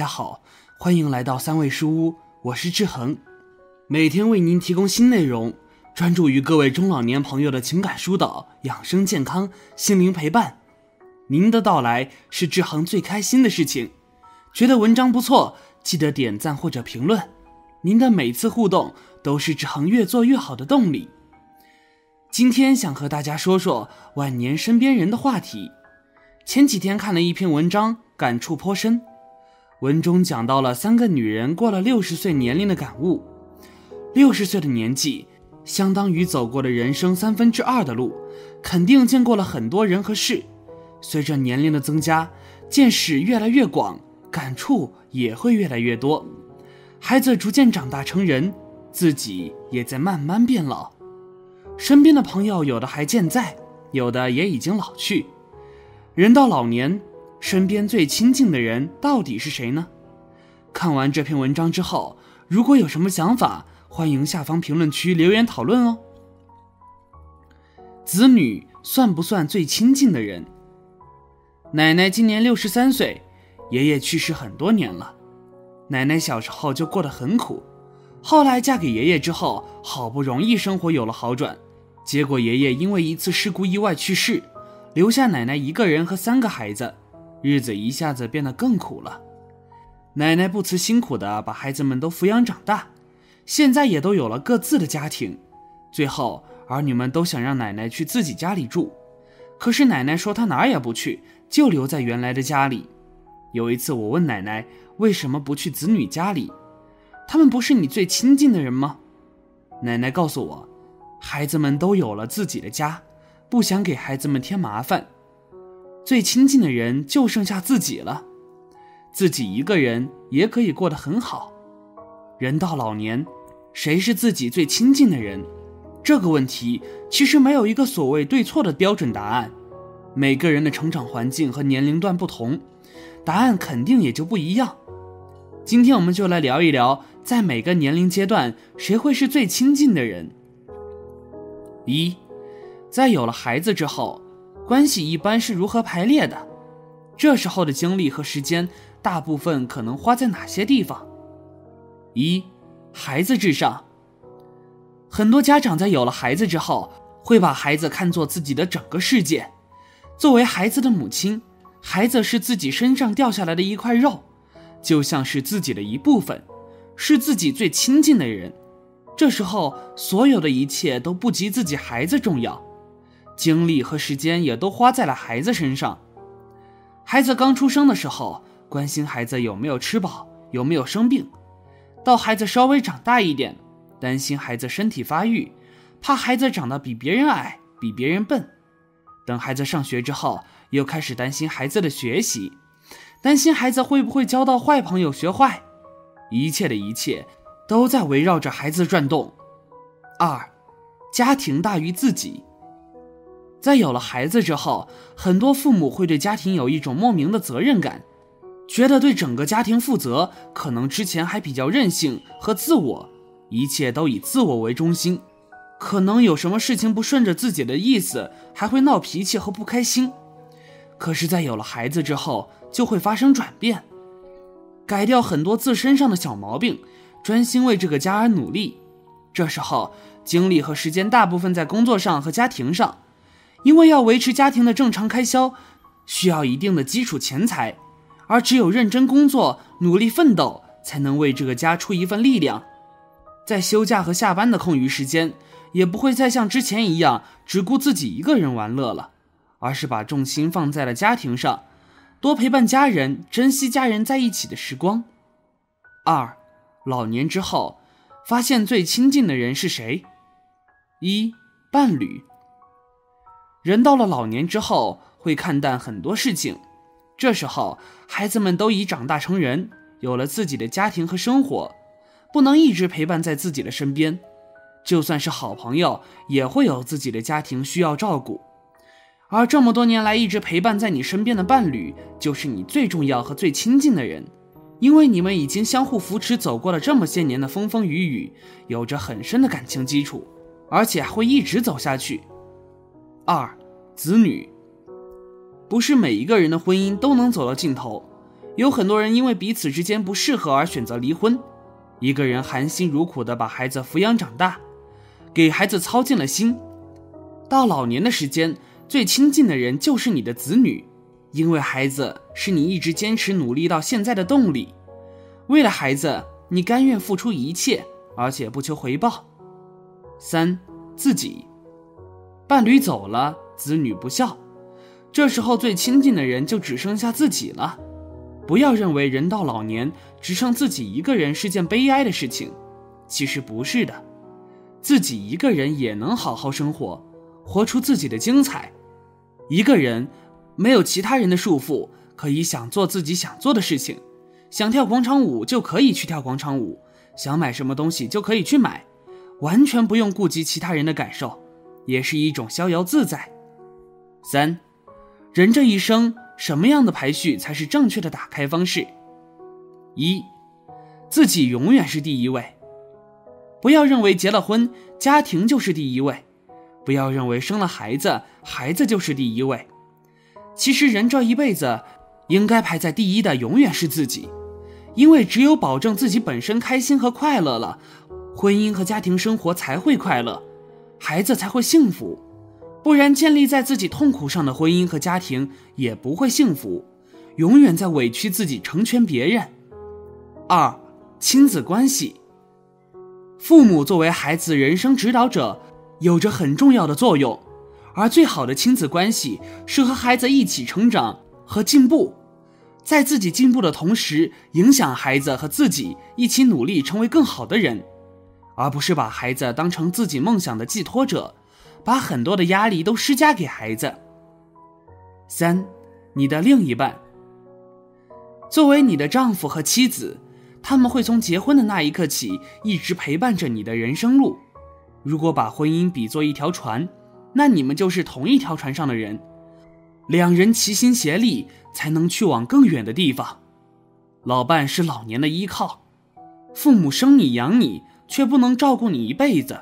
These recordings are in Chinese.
大家好，欢迎来到三味书屋，我是志恒，每天为您提供新内容，专注于各位中老年朋友的情感疏导、养生健康、心灵陪伴。您的到来是志恒最开心的事情。觉得文章不错，记得点赞或者评论，您的每次互动都是志恒越做越好的动力。今天想和大家说说晚年身边人的话题。前几天看了一篇文章，感触颇深。文中讲到了三个女人过了六十岁年龄的感悟。六十岁的年纪，相当于走过了人生三分之二的路，肯定见过了很多人和事。随着年龄的增加，见识越来越广，感触也会越来越多。孩子逐渐长大成人，自己也在慢慢变老。身边的朋友有的还健在，有的也已经老去。人到老年。身边最亲近的人到底是谁呢？看完这篇文章之后，如果有什么想法，欢迎下方评论区留言讨论哦。子女算不算最亲近的人？奶奶今年六十三岁，爷爷去世很多年了。奶奶小时候就过得很苦，后来嫁给爷爷之后，好不容易生活有了好转，结果爷爷因为一次事故意外去世，留下奶奶一个人和三个孩子。日子一下子变得更苦了，奶奶不辞辛苦的把孩子们都抚养长大，现在也都有了各自的家庭。最后，儿女们都想让奶奶去自己家里住，可是奶奶说她哪儿也不去，就留在原来的家里。有一次，我问奶奶为什么不去子女家里，他们不是你最亲近的人吗？奶奶告诉我，孩子们都有了自己的家，不想给孩子们添麻烦。最亲近的人就剩下自己了，自己一个人也可以过得很好。人到老年，谁是自己最亲近的人？这个问题其实没有一个所谓对错的标准答案。每个人的成长环境和年龄段不同，答案肯定也就不一样。今天我们就来聊一聊，在每个年龄阶段，谁会是最亲近的人？一，在有了孩子之后。关系一般是如何排列的？这时候的精力和时间，大部分可能花在哪些地方？一，孩子至上。很多家长在有了孩子之后，会把孩子看作自己的整个世界。作为孩子的母亲，孩子是自己身上掉下来的一块肉，就像是自己的一部分，是自己最亲近的人。这时候，所有的一切都不及自己孩子重要。精力和时间也都花在了孩子身上。孩子刚出生的时候，关心孩子有没有吃饱，有没有生病；到孩子稍微长大一点，担心孩子身体发育，怕孩子长得比别人矮、比别人笨；等孩子上学之后，又开始担心孩子的学习，担心孩子会不会交到坏朋友、学坏。一切的一切，都在围绕着孩子转动。二，家庭大于自己。在有了孩子之后，很多父母会对家庭有一种莫名的责任感，觉得对整个家庭负责，可能之前还比较任性和自我，一切都以自我为中心，可能有什么事情不顺着自己的意思，还会闹脾气和不开心。可是，在有了孩子之后，就会发生转变，改掉很多自身上的小毛病，专心为这个家而努力。这时候，精力和时间大部分在工作上和家庭上。因为要维持家庭的正常开销，需要一定的基础钱财，而只有认真工作、努力奋斗，才能为这个家出一份力量。在休假和下班的空余时间，也不会再像之前一样只顾自己一个人玩乐了，而是把重心放在了家庭上，多陪伴家人，珍惜家人在一起的时光。二，老年之后，发现最亲近的人是谁？一，伴侣。人到了老年之后，会看淡很多事情。这时候，孩子们都已长大成人，有了自己的家庭和生活，不能一直陪伴在自己的身边。就算是好朋友，也会有自己的家庭需要照顾。而这么多年来一直陪伴在你身边的伴侣，就是你最重要和最亲近的人，因为你们已经相互扶持走过了这么些年的风风雨雨，有着很深的感情基础，而且会一直走下去。二，子女，不是每一个人的婚姻都能走到尽头，有很多人因为彼此之间不适合而选择离婚。一个人含辛茹苦地把孩子抚养长大，给孩子操尽了心，到老年的时间，最亲近的人就是你的子女，因为孩子是你一直坚持努力到现在的动力。为了孩子，你甘愿付出一切，而且不求回报。三，自己，伴侣走了，子女不孝，这时候最亲近的人就只剩下自己了。不要认为人到老年只剩自己一个人是件悲哀的事情，其实不是的，自己一个人也能好好生活，活出自己的精彩。一个人没有其他人的束缚，可以想做自己想做的事情，想跳广场舞就可以去跳广场舞，想买什么东西就可以去买，完全不用顾及其他人的感受，也是一种逍遥自在。三，人这一生。什么样的排序才是正确的打开方式？一，自己永远是第一位。不要认为结了婚，家庭就是第一位；不要认为生了孩子，孩子就是第一位。其实人这一辈子，应该排在第一的永远是自己，因为只有保证自己本身开心和快乐了，婚姻和家庭生活才会快乐，孩子才会幸福。不然，建立在自己痛苦上的婚姻和家庭也不会幸福，永远在委屈自己成全别人。二，亲子关系。父母作为孩子人生指导者，有着很重要的作用，而最好的亲子关系是和孩子一起成长和进步，在自己进步的同时，影响孩子和自己一起努力成为更好的人，而不是把孩子当成自己梦想的寄托者。把很多的压力都施加给孩子。三，你的另一半，作为你的丈夫和妻子，他们会从结婚的那一刻起一直陪伴着你的人生路。如果把婚姻比作一条船，那你们就是同一条船上的人，两人齐心协力才能去往更远的地方。老伴是老年的依靠，父母生你养你，却不能照顾你一辈子，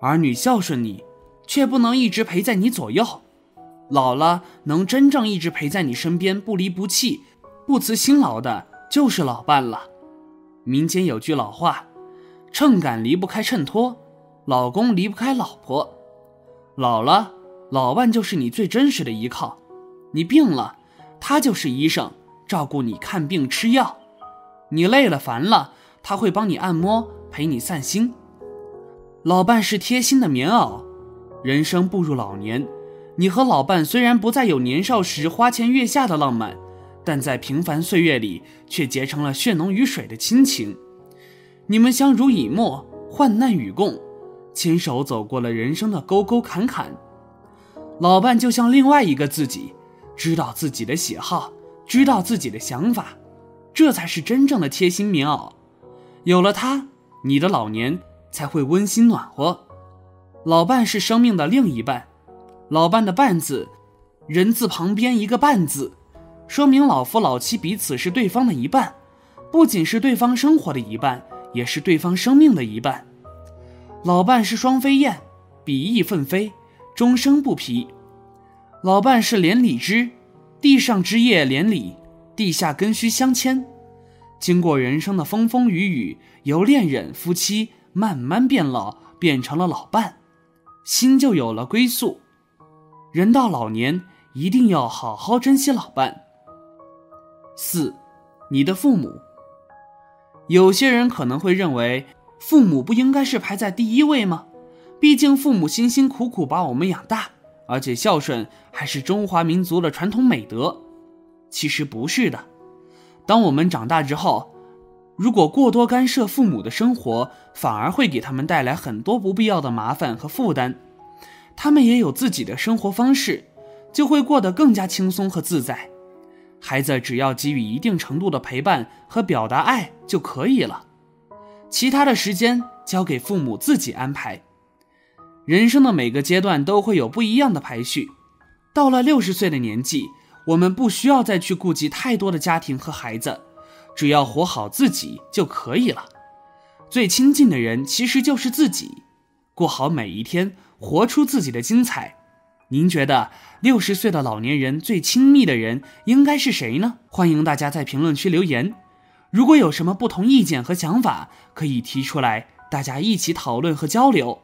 儿女孝顺你。却不能一直陪在你左右，老了能真正一直陪在你身边不离不弃、不辞辛劳的，就是老伴了。民间有句老话：“秤杆离不开秤砣，老公离不开老婆。”老了，老伴就是你最真实的依靠。你病了，他就是医生，照顾你看病吃药；你累了烦了，他会帮你按摩，陪你散心。老伴是贴心的棉袄。人生步入老年，你和老伴虽然不再有年少时花前月下的浪漫，但在平凡岁月里却结成了血浓于水的亲情。你们相濡以沫，患难与共，牵手走过了人生的沟沟坎坎。老伴就像另外一个自己，知道自己的喜好，知道自己的想法，这才是真正的贴心棉袄。有了他，你的老年才会温馨暖和。老伴是生命的另一半，老伴的伴字，人字旁边一个半字，说明老夫老妻彼此是对方的一半，不仅是对方生活的一半，也是对方生命的一半。老伴是双飞燕，比翼奋飞，终生不疲。老伴是连理枝，地上枝叶连理，地下根须相牵。经过人生的风风雨雨，由恋人、夫妻慢慢变老，变成了老伴。心就有了归宿，人到老年一定要好好珍惜老伴。四，你的父母。有些人可能会认为，父母不应该是排在第一位吗？毕竟父母辛辛苦苦把我们养大，而且孝顺还是中华民族的传统美德。其实不是的，当我们长大之后。如果过多干涉父母的生活，反而会给他们带来很多不必要的麻烦和负担。他们也有自己的生活方式，就会过得更加轻松和自在。孩子只要给予一定程度的陪伴和表达爱就可以了，其他的时间交给父母自己安排。人生的每个阶段都会有不一样的排序。到了六十岁的年纪，我们不需要再去顾及太多的家庭和孩子。只要活好自己就可以了，最亲近的人其实就是自己，过好每一天，活出自己的精彩，您觉得六十岁的老年人最亲密的人应该是谁呢？欢迎大家在评论区留言。如果有什么不同意见和想法，可以提出来，大家一起讨论和交流。